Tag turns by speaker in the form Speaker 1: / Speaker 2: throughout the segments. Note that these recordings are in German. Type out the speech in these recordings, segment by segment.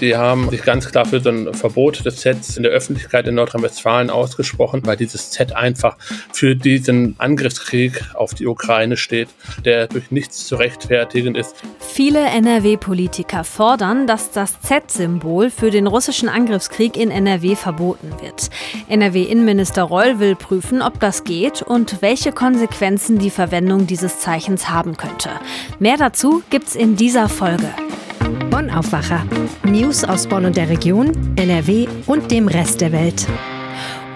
Speaker 1: Die haben sich ganz klar für so ein Verbot des Zs in der Öffentlichkeit in Nordrhein-Westfalen ausgesprochen, weil dieses Z einfach für diesen Angriffskrieg auf die Ukraine steht, der durch nichts zu rechtfertigen ist.
Speaker 2: Viele NRW-Politiker fordern, dass das Z-Symbol für den russischen Angriffskrieg in NRW verboten wird. NRW-Innenminister Reul will prüfen, ob das geht und welche Konsequenzen die Verwendung dieses Zeichens haben könnte. Mehr dazu gibt's in dieser Folge.
Speaker 3: Bonn Aufwacher. News aus Bonn und der Region, NRW und dem Rest der Welt.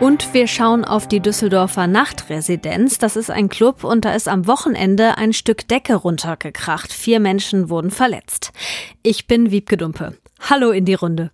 Speaker 2: Und wir schauen auf die Düsseldorfer Nachtresidenz. Das ist ein Club und da ist am Wochenende ein Stück Decke runtergekracht. Vier Menschen wurden verletzt. Ich bin Wiebke Dumpe. Hallo in die Runde.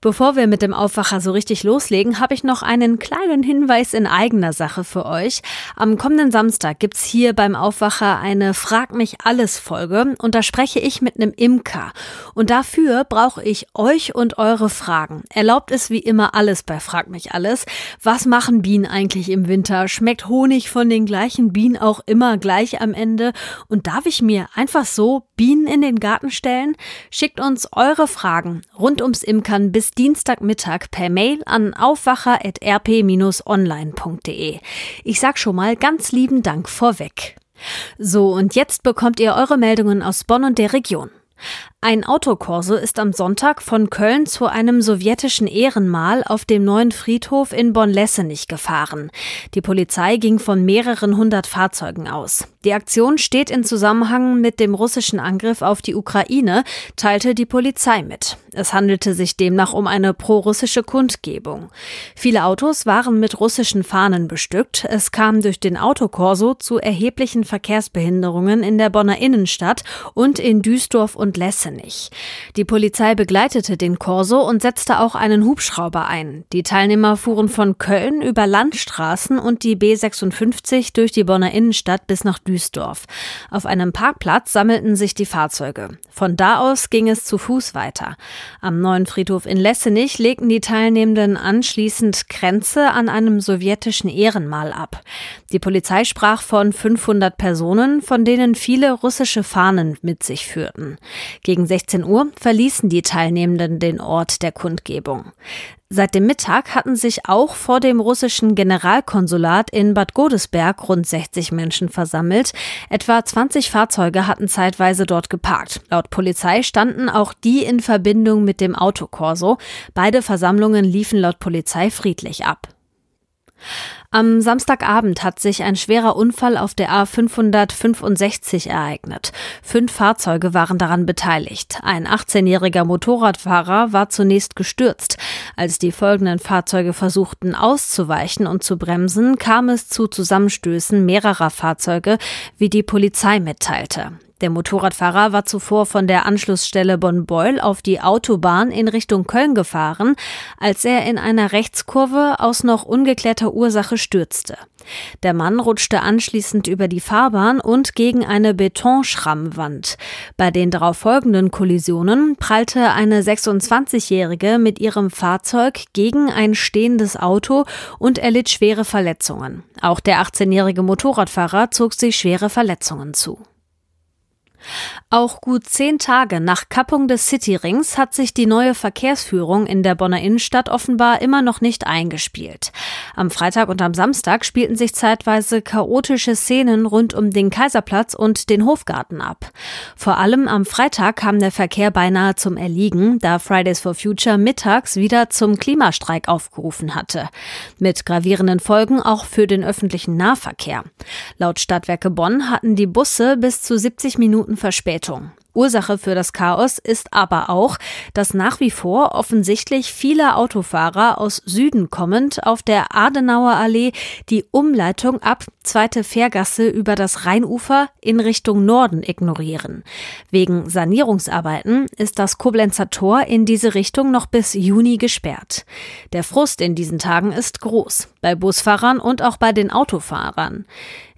Speaker 2: Bevor wir mit dem Aufwacher so richtig loslegen, habe ich noch einen kleinen Hinweis in eigener Sache für euch. Am kommenden Samstag gibt's hier beim Aufwacher eine Frag mich alles Folge und da spreche ich mit einem Imker. Und dafür brauche ich euch und eure Fragen. Erlaubt es wie immer alles bei Frag mich alles. Was machen Bienen eigentlich im Winter? Schmeckt Honig von den gleichen Bienen auch immer gleich am Ende? Und darf ich mir einfach so Bienen in den Garten stellen? Schickt uns eure Fragen rund ums Imker kann bis Dienstagmittag per Mail an aufwacher.rp-online.de. Ich sag schon mal ganz lieben Dank vorweg. So, und jetzt bekommt ihr eure Meldungen aus Bonn und der Region. Ein Autokorso ist am Sonntag von Köln zu einem sowjetischen Ehrenmal auf dem neuen Friedhof in Bonn-Lessenich gefahren. Die Polizei ging von mehreren hundert Fahrzeugen aus. Die Aktion steht in Zusammenhang mit dem russischen Angriff auf die Ukraine, teilte die Polizei mit. Es handelte sich demnach um eine prorussische Kundgebung. Viele Autos waren mit russischen Fahnen bestückt. Es kam durch den Autokorso zu erheblichen Verkehrsbehinderungen in der Bonner Innenstadt und in Duisdorf und Lessenich nicht. Die Polizei begleitete den Korso und setzte auch einen Hubschrauber ein. Die Teilnehmer fuhren von Köln über Landstraßen und die B56 durch die Bonner Innenstadt bis nach Duisdorf. Auf einem Parkplatz sammelten sich die Fahrzeuge. Von da aus ging es zu Fuß weiter. Am neuen Friedhof in Lessenich legten die Teilnehmenden anschließend Kränze an einem sowjetischen Ehrenmal ab. Die Polizei sprach von 500 Personen, von denen viele russische Fahnen mit sich führten. Gegen gegen 16 Uhr verließen die Teilnehmenden den Ort der Kundgebung. Seit dem Mittag hatten sich auch vor dem russischen Generalkonsulat in Bad Godesberg rund 60 Menschen versammelt. Etwa 20 Fahrzeuge hatten zeitweise dort geparkt. Laut Polizei standen auch die in Verbindung mit dem Autokorso. Beide Versammlungen liefen laut Polizei friedlich ab. Am Samstagabend hat sich ein schwerer Unfall auf der A565 ereignet. Fünf Fahrzeuge waren daran beteiligt. Ein 18-jähriger Motorradfahrer war zunächst gestürzt. Als die folgenden Fahrzeuge versuchten auszuweichen und zu bremsen, kam es zu Zusammenstößen mehrerer Fahrzeuge, wie die Polizei mitteilte. Der Motorradfahrer war zuvor von der Anschlussstelle Bonn-Beul auf die Autobahn in Richtung Köln gefahren, als er in einer Rechtskurve aus noch ungeklärter Ursache stürzte. Der Mann rutschte anschließend über die Fahrbahn und gegen eine Betonschrammwand. Bei den darauf folgenden Kollisionen prallte eine 26-Jährige mit ihrem Fahrzeug gegen ein stehendes Auto und erlitt schwere Verletzungen. Auch der 18-jährige Motorradfahrer zog sich schwere Verletzungen zu. Auch gut zehn Tage nach Kappung des Cityrings hat sich die neue Verkehrsführung in der Bonner Innenstadt offenbar immer noch nicht eingespielt. Am Freitag und am Samstag spielten sich zeitweise chaotische Szenen rund um den Kaiserplatz und den Hofgarten ab. Vor allem am Freitag kam der Verkehr beinahe zum Erliegen, da Fridays for Future mittags wieder zum Klimastreik aufgerufen hatte. Mit gravierenden Folgen auch für den öffentlichen Nahverkehr. Laut Stadtwerke Bonn hatten die Busse bis zu 70 Minuten Minuten Verspätung. Ursache für das Chaos ist aber auch, dass nach wie vor offensichtlich viele Autofahrer aus Süden kommend auf der Adenauer Allee die Umleitung ab zweite Fährgasse über das Rheinufer in Richtung Norden ignorieren. Wegen Sanierungsarbeiten ist das Koblenzer Tor in diese Richtung noch bis Juni gesperrt. Der Frust in diesen Tagen ist groß, bei Busfahrern und auch bei den Autofahrern.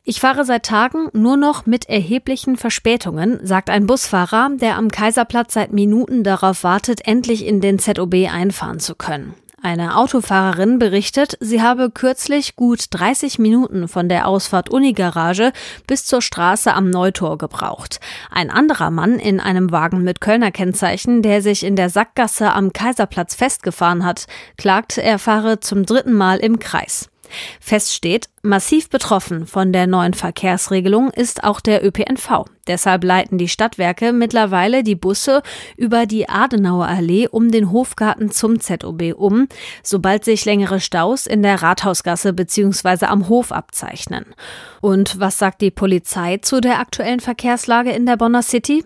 Speaker 2: Ich fahre seit Tagen nur noch mit erheblichen Verspätungen, sagt ein Busfahrer, der am Kaiserplatz seit Minuten darauf wartet, endlich in den ZOB einfahren zu können. Eine Autofahrerin berichtet, sie habe kürzlich gut 30 Minuten von der Ausfahrt Unigarage bis zur Straße am Neutor gebraucht. Ein anderer Mann in einem Wagen mit Kölner Kennzeichen, der sich in der Sackgasse am Kaiserplatz festgefahren hat, klagt, er fahre zum dritten Mal im Kreis. Fest steht, massiv betroffen von der neuen Verkehrsregelung ist auch der ÖPNV. Deshalb leiten die Stadtwerke mittlerweile die Busse über die Adenauer Allee um den Hofgarten zum ZOB um, sobald sich längere Staus in der Rathausgasse bzw. am Hof abzeichnen. Und was sagt die Polizei zu der aktuellen Verkehrslage in der Bonner City?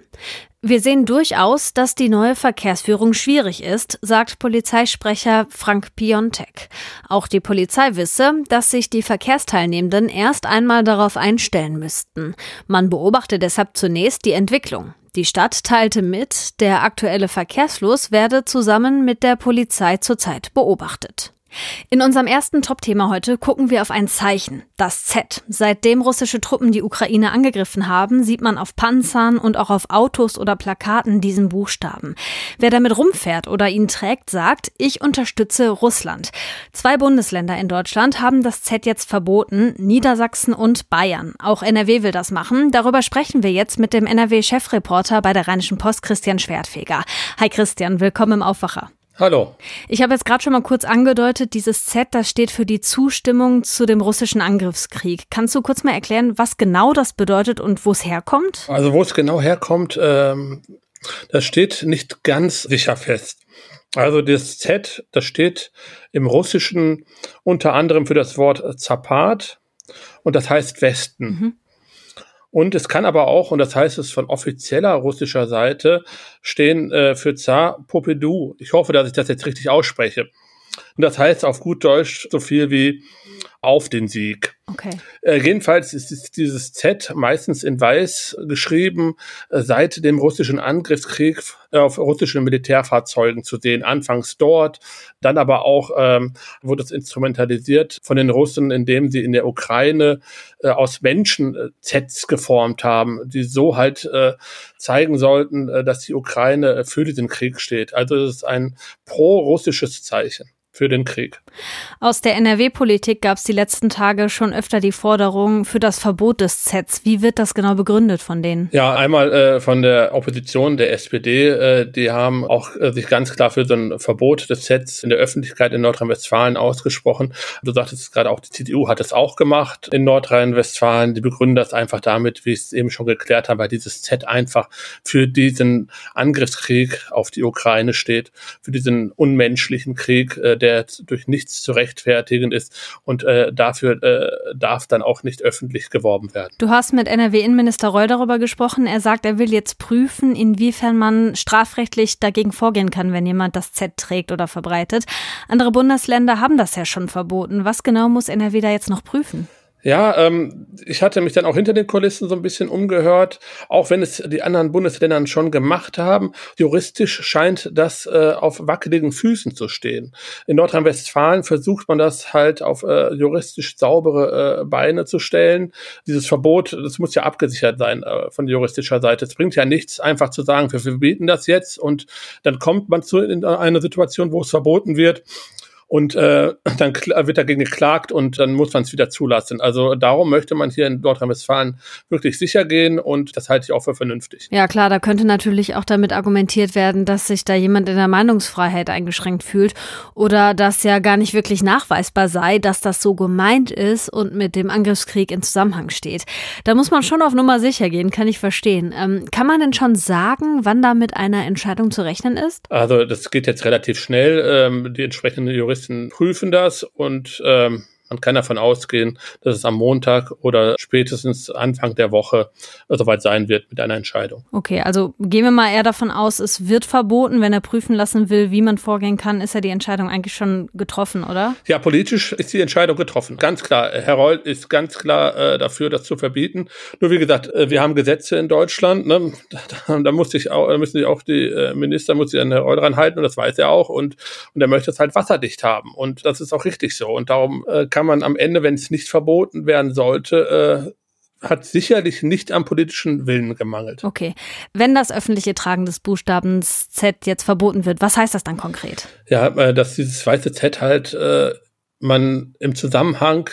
Speaker 2: Wir sehen durchaus, dass die neue Verkehrsführung schwierig ist, sagt Polizeisprecher Frank Piontek. Auch die Polizei wisse, dass sich die Verkehrsteilnehmenden erst einmal darauf einstellen müssten. Man beobachte deshalb zunächst die Entwicklung. Die Stadt teilte mit, der aktuelle Verkehrsfluss werde zusammen mit der Polizei zurzeit beobachtet. In unserem ersten Top-Thema heute gucken wir auf ein Zeichen, das Z. Seitdem russische Truppen die Ukraine angegriffen haben, sieht man auf Panzern und auch auf Autos oder Plakaten diesen Buchstaben. Wer damit rumfährt oder ihn trägt, sagt, ich unterstütze Russland. Zwei Bundesländer in Deutschland haben das Z jetzt verboten, Niedersachsen und Bayern. Auch NRW will das machen. Darüber sprechen wir jetzt mit dem NRW-Chefreporter bei der Rheinischen Post, Christian Schwertfeger. Hi Christian, willkommen im Aufwacher.
Speaker 1: Hallo.
Speaker 2: Ich habe jetzt gerade schon mal kurz angedeutet, dieses Z, das steht für die Zustimmung zu dem russischen Angriffskrieg. Kannst du kurz mal erklären, was genau das bedeutet und wo es herkommt?
Speaker 1: Also wo es genau herkommt, ähm, das steht nicht ganz sicher fest. Also das Z, das steht im Russischen unter anderem für das Wort Zapat und das heißt Westen. Mhm. Und es kann aber auch, und das heißt es von offizieller russischer Seite, stehen äh, für Zar Popedou. Ich hoffe, dass ich das jetzt richtig ausspreche. Und das heißt auf gut Deutsch so viel wie auf den Sieg.
Speaker 2: Okay.
Speaker 1: Äh, jedenfalls ist dieses Z meistens in weiß geschrieben, äh, seit dem russischen Angriffskrieg äh, auf russischen Militärfahrzeugen zu sehen. Anfangs dort, dann aber auch ähm, wurde es instrumentalisiert von den Russen, indem sie in der Ukraine äh, aus Menschen äh, Zs geformt haben, die so halt äh, zeigen sollten, dass die Ukraine für diesen Krieg steht. Also es ist ein pro-russisches Zeichen für den Krieg.
Speaker 2: Aus der NRW-Politik gab es die letzten Tage schon öfter die Forderung für das Verbot des Zs. Wie wird das genau begründet von denen?
Speaker 1: Ja, einmal äh, von der Opposition, der SPD, äh, die haben auch äh, sich ganz klar für so ein Verbot des Zs in der Öffentlichkeit in Nordrhein-Westfalen ausgesprochen. Du sagtest gerade auch, die CDU hat es auch gemacht in Nordrhein-Westfalen. Die begründen das einfach damit, wie ich es eben schon geklärt habe, weil dieses Z einfach für diesen Angriffskrieg auf die Ukraine steht, für diesen unmenschlichen Krieg, äh, der durch nichts zu rechtfertigen ist und äh, dafür äh, darf dann auch nicht öffentlich geworben werden.
Speaker 2: Du hast mit NRW-Innenminister Reul darüber gesprochen. Er sagt, er will jetzt prüfen, inwiefern man strafrechtlich dagegen vorgehen kann, wenn jemand das Z trägt oder verbreitet. Andere Bundesländer haben das ja schon verboten. Was genau muss NRW da jetzt noch prüfen?
Speaker 1: Ja, ähm, ich hatte mich dann auch hinter den Kulissen so ein bisschen umgehört, auch wenn es die anderen Bundesländer schon gemacht haben. Juristisch scheint das äh, auf wackeligen Füßen zu stehen. In Nordrhein-Westfalen versucht man das halt auf äh, juristisch saubere äh, Beine zu stellen. Dieses Verbot, das muss ja abgesichert sein äh, von juristischer Seite. Es bringt ja nichts, einfach zu sagen, wir verbieten das jetzt und dann kommt man zu in eine Situation, wo es verboten wird und äh, dann wird dagegen geklagt und dann muss man es wieder zulassen. Also darum möchte man hier in Nordrhein-Westfalen wirklich sicher gehen und das halte ich auch für vernünftig.
Speaker 2: Ja klar, da könnte natürlich auch damit argumentiert werden, dass sich da jemand in der Meinungsfreiheit eingeschränkt fühlt oder dass ja gar nicht wirklich nachweisbar sei, dass das so gemeint ist und mit dem Angriffskrieg in Zusammenhang steht. Da muss man schon auf Nummer sicher gehen, kann ich verstehen. Ähm, kann man denn schon sagen, wann da mit einer Entscheidung zu rechnen ist?
Speaker 1: Also das geht jetzt relativ schnell. Ähm, die entsprechenden Juristen Journalisten prüfen das und ähm, man kann davon ausgehen, dass es am Montag oder spätestens Anfang der Woche soweit sein wird mit einer Entscheidung.
Speaker 2: Okay, also gehen wir mal eher davon aus, es wird verboten. Wenn er prüfen lassen will, wie man vorgehen kann, ist ja die Entscheidung eigentlich schon getroffen, oder?
Speaker 1: Ja, politisch ist die Entscheidung getroffen. Ganz klar. Herr Reul ist ganz klar äh, dafür, das zu verbieten. Nur wie gesagt, äh, wir haben Gesetze in Deutschland. Ne? Da, da muss sich auch, da müssen sich auch die äh, Minister muss sich an Herr Reul dran halten und das weiß er auch. Und, und er möchte es halt wasserdicht haben. Und das ist auch richtig so. Und darum äh, kann kann man am Ende, wenn es nicht verboten werden sollte, äh, hat sicherlich nicht am politischen Willen gemangelt.
Speaker 2: Okay. Wenn das öffentliche Tragen des Buchstabens Z jetzt verboten wird, was heißt das dann konkret?
Speaker 1: Ja, äh, dass dieses weiße Z halt äh, man im Zusammenhang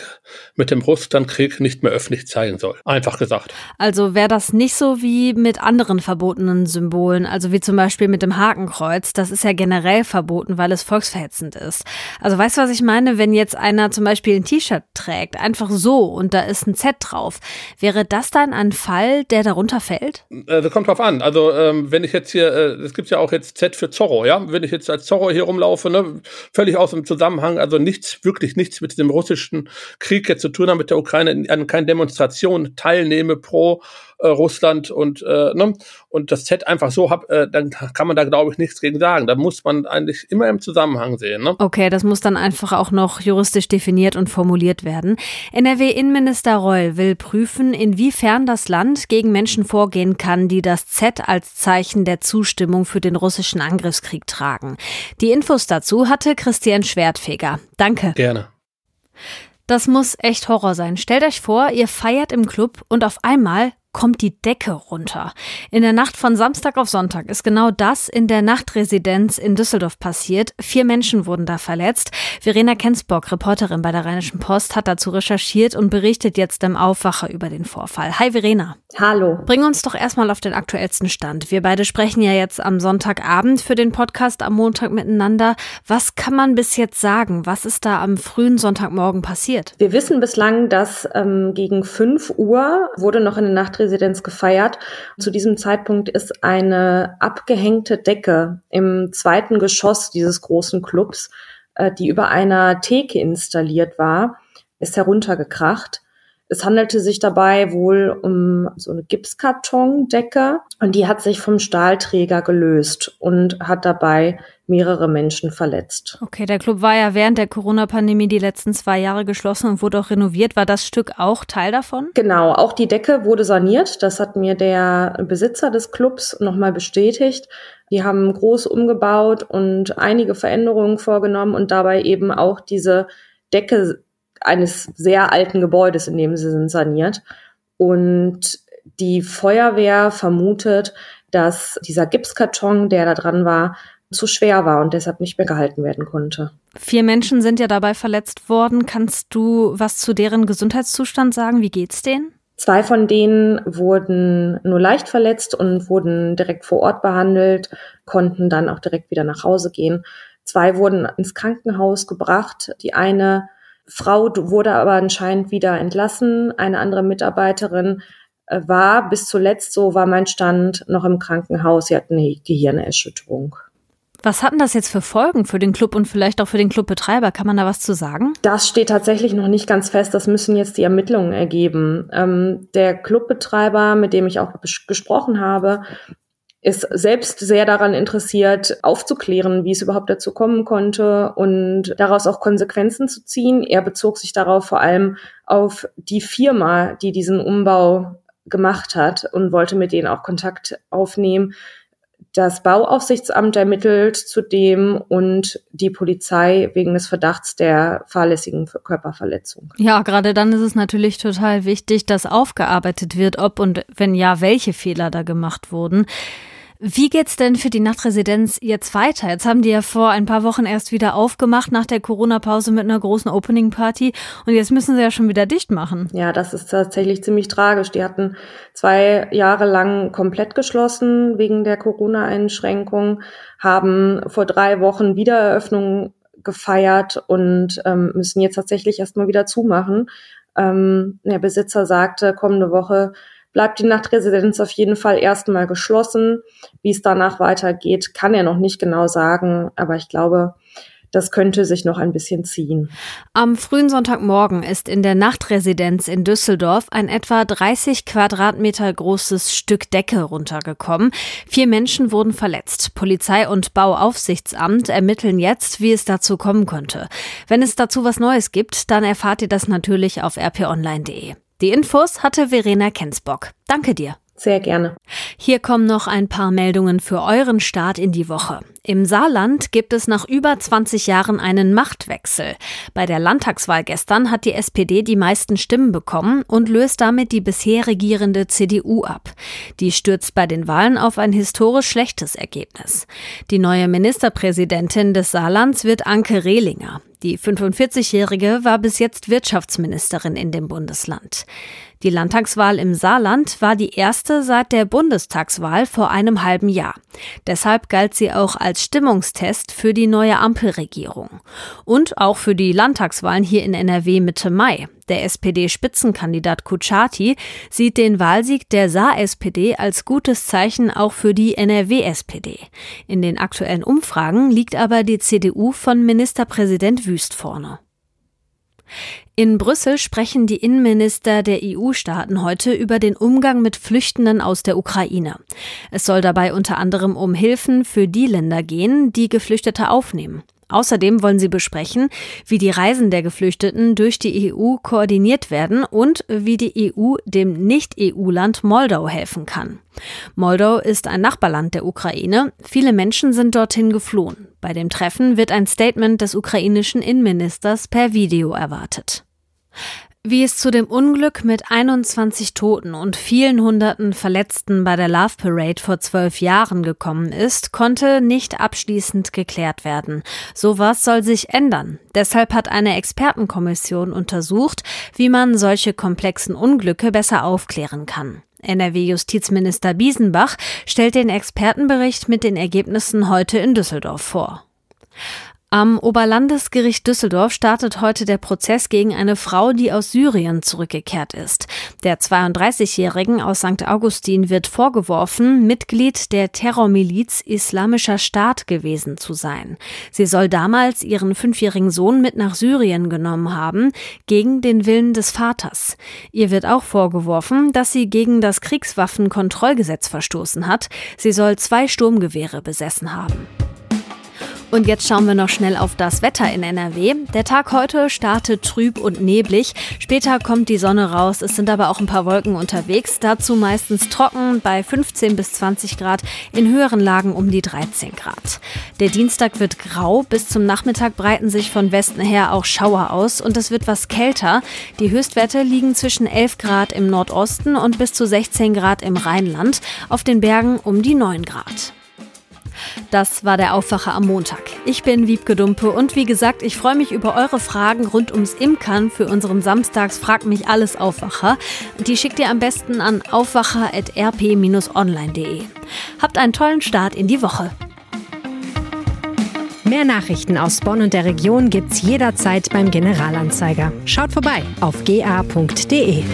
Speaker 1: mit dem Russlandkrieg nicht mehr öffentlich zeigen soll. Einfach gesagt.
Speaker 2: Also wäre das nicht so wie mit anderen verbotenen Symbolen, also wie zum Beispiel mit dem Hakenkreuz. Das ist ja generell verboten, weil es volksverhetzend ist. Also weißt du, was ich meine? Wenn jetzt einer zum Beispiel ein T-Shirt trägt, einfach so und da ist ein Z drauf, wäre das dann ein Fall, der darunter fällt?
Speaker 1: Äh, das kommt drauf an. Also ähm, wenn ich jetzt hier, äh, es gibt ja auch jetzt Z für Zorro, ja? Wenn ich jetzt als Zorro hier rumlaufe, ne, völlig aus dem Zusammenhang, also nichts wirklich wirklich nichts mit dem russischen Krieg jetzt zu tun haben, mit der Ukraine, an keinen Demonstrationen teilnehme pro äh, Russland und äh, ne, und das Z einfach so hab, äh, dann kann man da glaube ich nichts gegen sagen. Da muss man eigentlich immer im Zusammenhang sehen. Ne?
Speaker 2: Okay, das muss dann einfach auch noch juristisch definiert und formuliert werden. NRW-Innenminister Reul will prüfen, inwiefern das Land gegen Menschen vorgehen kann, die das Z als Zeichen der Zustimmung für den russischen Angriffskrieg tragen. Die Infos dazu hatte Christian Schwertfeger. Danke.
Speaker 1: Gerne.
Speaker 2: Das muss echt Horror sein. Stellt euch vor, ihr feiert im Club und auf einmal kommt die Decke runter. In der Nacht von Samstag auf Sonntag ist genau das in der Nachtresidenz in Düsseldorf passiert. Vier Menschen wurden da verletzt. Verena Kensbock, Reporterin bei der Rheinischen Post, hat dazu recherchiert und berichtet jetzt im Aufwacher über den Vorfall. Hi Verena.
Speaker 4: Hallo.
Speaker 2: Bring uns doch erstmal auf den aktuellsten Stand. Wir beide sprechen ja jetzt am Sonntagabend für den Podcast am Montag miteinander. Was kann man bis jetzt sagen? Was ist da am frühen Sonntagmorgen passiert?
Speaker 4: Wir wissen bislang, dass ähm, gegen 5 Uhr wurde noch in der Nacht Staatspräsidents gefeiert. Zu diesem Zeitpunkt ist eine abgehängte Decke im zweiten Geschoss dieses großen Clubs, äh, die über einer Theke installiert war, ist heruntergekracht. Es handelte sich dabei wohl um so eine Gipskartondecke und die hat sich vom Stahlträger gelöst und hat dabei mehrere Menschen verletzt.
Speaker 2: Okay, der Club war ja während der Corona-Pandemie die letzten zwei Jahre geschlossen und wurde auch renoviert. War das Stück auch Teil davon?
Speaker 4: Genau, auch die Decke wurde saniert. Das hat mir der Besitzer des Clubs nochmal bestätigt. Die haben groß umgebaut und einige Veränderungen vorgenommen und dabei eben auch diese Decke eines sehr alten Gebäudes, in dem sie sind, saniert. Und die Feuerwehr vermutet, dass dieser Gipskarton, der da dran war, zu schwer war und deshalb nicht mehr gehalten werden konnte.
Speaker 2: Vier Menschen sind ja dabei verletzt worden. Kannst du was zu deren Gesundheitszustand sagen? Wie geht's denen?
Speaker 4: Zwei von denen wurden nur leicht verletzt und wurden direkt vor Ort behandelt, konnten dann auch direkt wieder nach Hause gehen. Zwei wurden ins Krankenhaus gebracht. Die eine Frau wurde aber anscheinend wieder entlassen. Eine andere Mitarbeiterin äh, war bis zuletzt, so war mein Stand, noch im Krankenhaus. Sie hat eine Gehirnerschütterung.
Speaker 2: Was hatten das jetzt für Folgen für den Club und vielleicht auch für den Clubbetreiber? Kann man da was zu sagen?
Speaker 4: Das steht tatsächlich noch nicht ganz fest. Das müssen jetzt die Ermittlungen ergeben. Ähm, der Clubbetreiber, mit dem ich auch gesprochen habe, ist selbst sehr daran interessiert, aufzuklären, wie es überhaupt dazu kommen konnte und daraus auch Konsequenzen zu ziehen. Er bezog sich darauf vor allem auf die Firma, die diesen Umbau gemacht hat und wollte mit denen auch Kontakt aufnehmen. Das Bauaufsichtsamt ermittelt zudem und die Polizei wegen des Verdachts der fahrlässigen Körperverletzung.
Speaker 2: Ja, gerade dann ist es natürlich total wichtig, dass aufgearbeitet wird, ob und wenn ja, welche Fehler da gemacht wurden. Wie geht's denn für die Nachtresidenz jetzt weiter? Jetzt haben die ja vor ein paar Wochen erst wieder aufgemacht nach der Corona-Pause mit einer großen Opening-Party und jetzt müssen sie ja schon wieder dicht machen.
Speaker 4: Ja, das ist tatsächlich ziemlich tragisch. Die hatten zwei Jahre lang komplett geschlossen wegen der Corona-Einschränkung, haben vor drei Wochen Wiedereröffnung gefeiert und ähm, müssen jetzt tatsächlich erstmal wieder zumachen. Ähm, der Besitzer sagte, kommende Woche bleibt die Nachtresidenz auf jeden Fall erstmal geschlossen. Wie es danach weitergeht, kann er noch nicht genau sagen, aber ich glaube, das könnte sich noch ein bisschen ziehen.
Speaker 2: Am frühen Sonntagmorgen ist in der Nachtresidenz in Düsseldorf ein etwa 30 Quadratmeter großes Stück Decke runtergekommen. Vier Menschen wurden verletzt. Polizei und Bauaufsichtsamt ermitteln jetzt, wie es dazu kommen könnte. Wenn es dazu was Neues gibt, dann erfahrt ihr das natürlich auf rponline.de. Die Infos hatte Verena Kensbock. Danke dir.
Speaker 4: Sehr gerne.
Speaker 2: Hier kommen noch ein paar Meldungen für euren Start in die Woche. Im Saarland gibt es nach über 20 Jahren einen Machtwechsel. Bei der Landtagswahl gestern hat die SPD die meisten Stimmen bekommen und löst damit die bisher regierende CDU ab. Die stürzt bei den Wahlen auf ein historisch schlechtes Ergebnis. Die neue Ministerpräsidentin des Saarlands wird Anke Rehlinger. Die 45-Jährige war bis jetzt Wirtschaftsministerin in dem Bundesland. Die Landtagswahl im Saarland war die erste seit der Bundestagswahl vor einem halben Jahr. Deshalb galt sie auch als Stimmungstest für die neue Ampelregierung. Und auch für die Landtagswahlen hier in NRW Mitte Mai. Der SPD-Spitzenkandidat Kuchati sieht den Wahlsieg der Saar-SPD als gutes Zeichen auch für die NRW-SPD. In den aktuellen Umfragen liegt aber die CDU von Ministerpräsident Wüst vorne. In Brüssel sprechen die Innenminister der EU-Staaten heute über den Umgang mit Flüchtenden aus der Ukraine. Es soll dabei unter anderem um Hilfen für die Länder gehen, die Geflüchtete aufnehmen. Außerdem wollen sie besprechen, wie die Reisen der Geflüchteten durch die EU koordiniert werden und wie die EU dem Nicht-EU-Land Moldau helfen kann. Moldau ist ein Nachbarland der Ukraine. Viele Menschen sind dorthin geflohen. Bei dem Treffen wird ein Statement des ukrainischen Innenministers per Video erwartet. Wie es zu dem Unglück mit 21 Toten und vielen hunderten Verletzten bei der Love Parade vor zwölf Jahren gekommen ist, konnte nicht abschließend geklärt werden. Sowas soll sich ändern. Deshalb hat eine Expertenkommission untersucht, wie man solche komplexen Unglücke besser aufklären kann. NRW-Justizminister Biesenbach stellt den Expertenbericht mit den Ergebnissen heute in Düsseldorf vor. Am Oberlandesgericht Düsseldorf startet heute der Prozess gegen eine Frau, die aus Syrien zurückgekehrt ist. Der 32-Jährigen aus St. Augustin wird vorgeworfen, Mitglied der Terrormiliz Islamischer Staat gewesen zu sein. Sie soll damals ihren fünfjährigen Sohn mit nach Syrien genommen haben, gegen den Willen des Vaters. Ihr wird auch vorgeworfen, dass sie gegen das Kriegswaffenkontrollgesetz verstoßen hat. Sie soll zwei Sturmgewehre besessen haben. Und jetzt schauen wir noch schnell auf das Wetter in NRW. Der Tag heute startet trüb und neblig. Später kommt die Sonne raus. Es sind aber auch ein paar Wolken unterwegs. Dazu meistens trocken bei 15 bis 20 Grad, in höheren Lagen um die 13 Grad. Der Dienstag wird grau. Bis zum Nachmittag breiten sich von Westen her auch Schauer aus und es wird was kälter. Die Höchstwerte liegen zwischen 11 Grad im Nordosten und bis zu 16 Grad im Rheinland. Auf den Bergen um die 9 Grad. Das war der Aufwacher am Montag. Ich bin Wiebke Dumpe und wie gesagt, ich freue mich über eure Fragen rund ums Imkern für unseren Samstags Frag mich alles Aufwacher. Die schickt ihr am besten an aufwacher.rp-online.de. Habt einen tollen Start in die Woche.
Speaker 3: Mehr Nachrichten aus Bonn und der Region gibt's jederzeit beim Generalanzeiger. Schaut vorbei auf ga.de.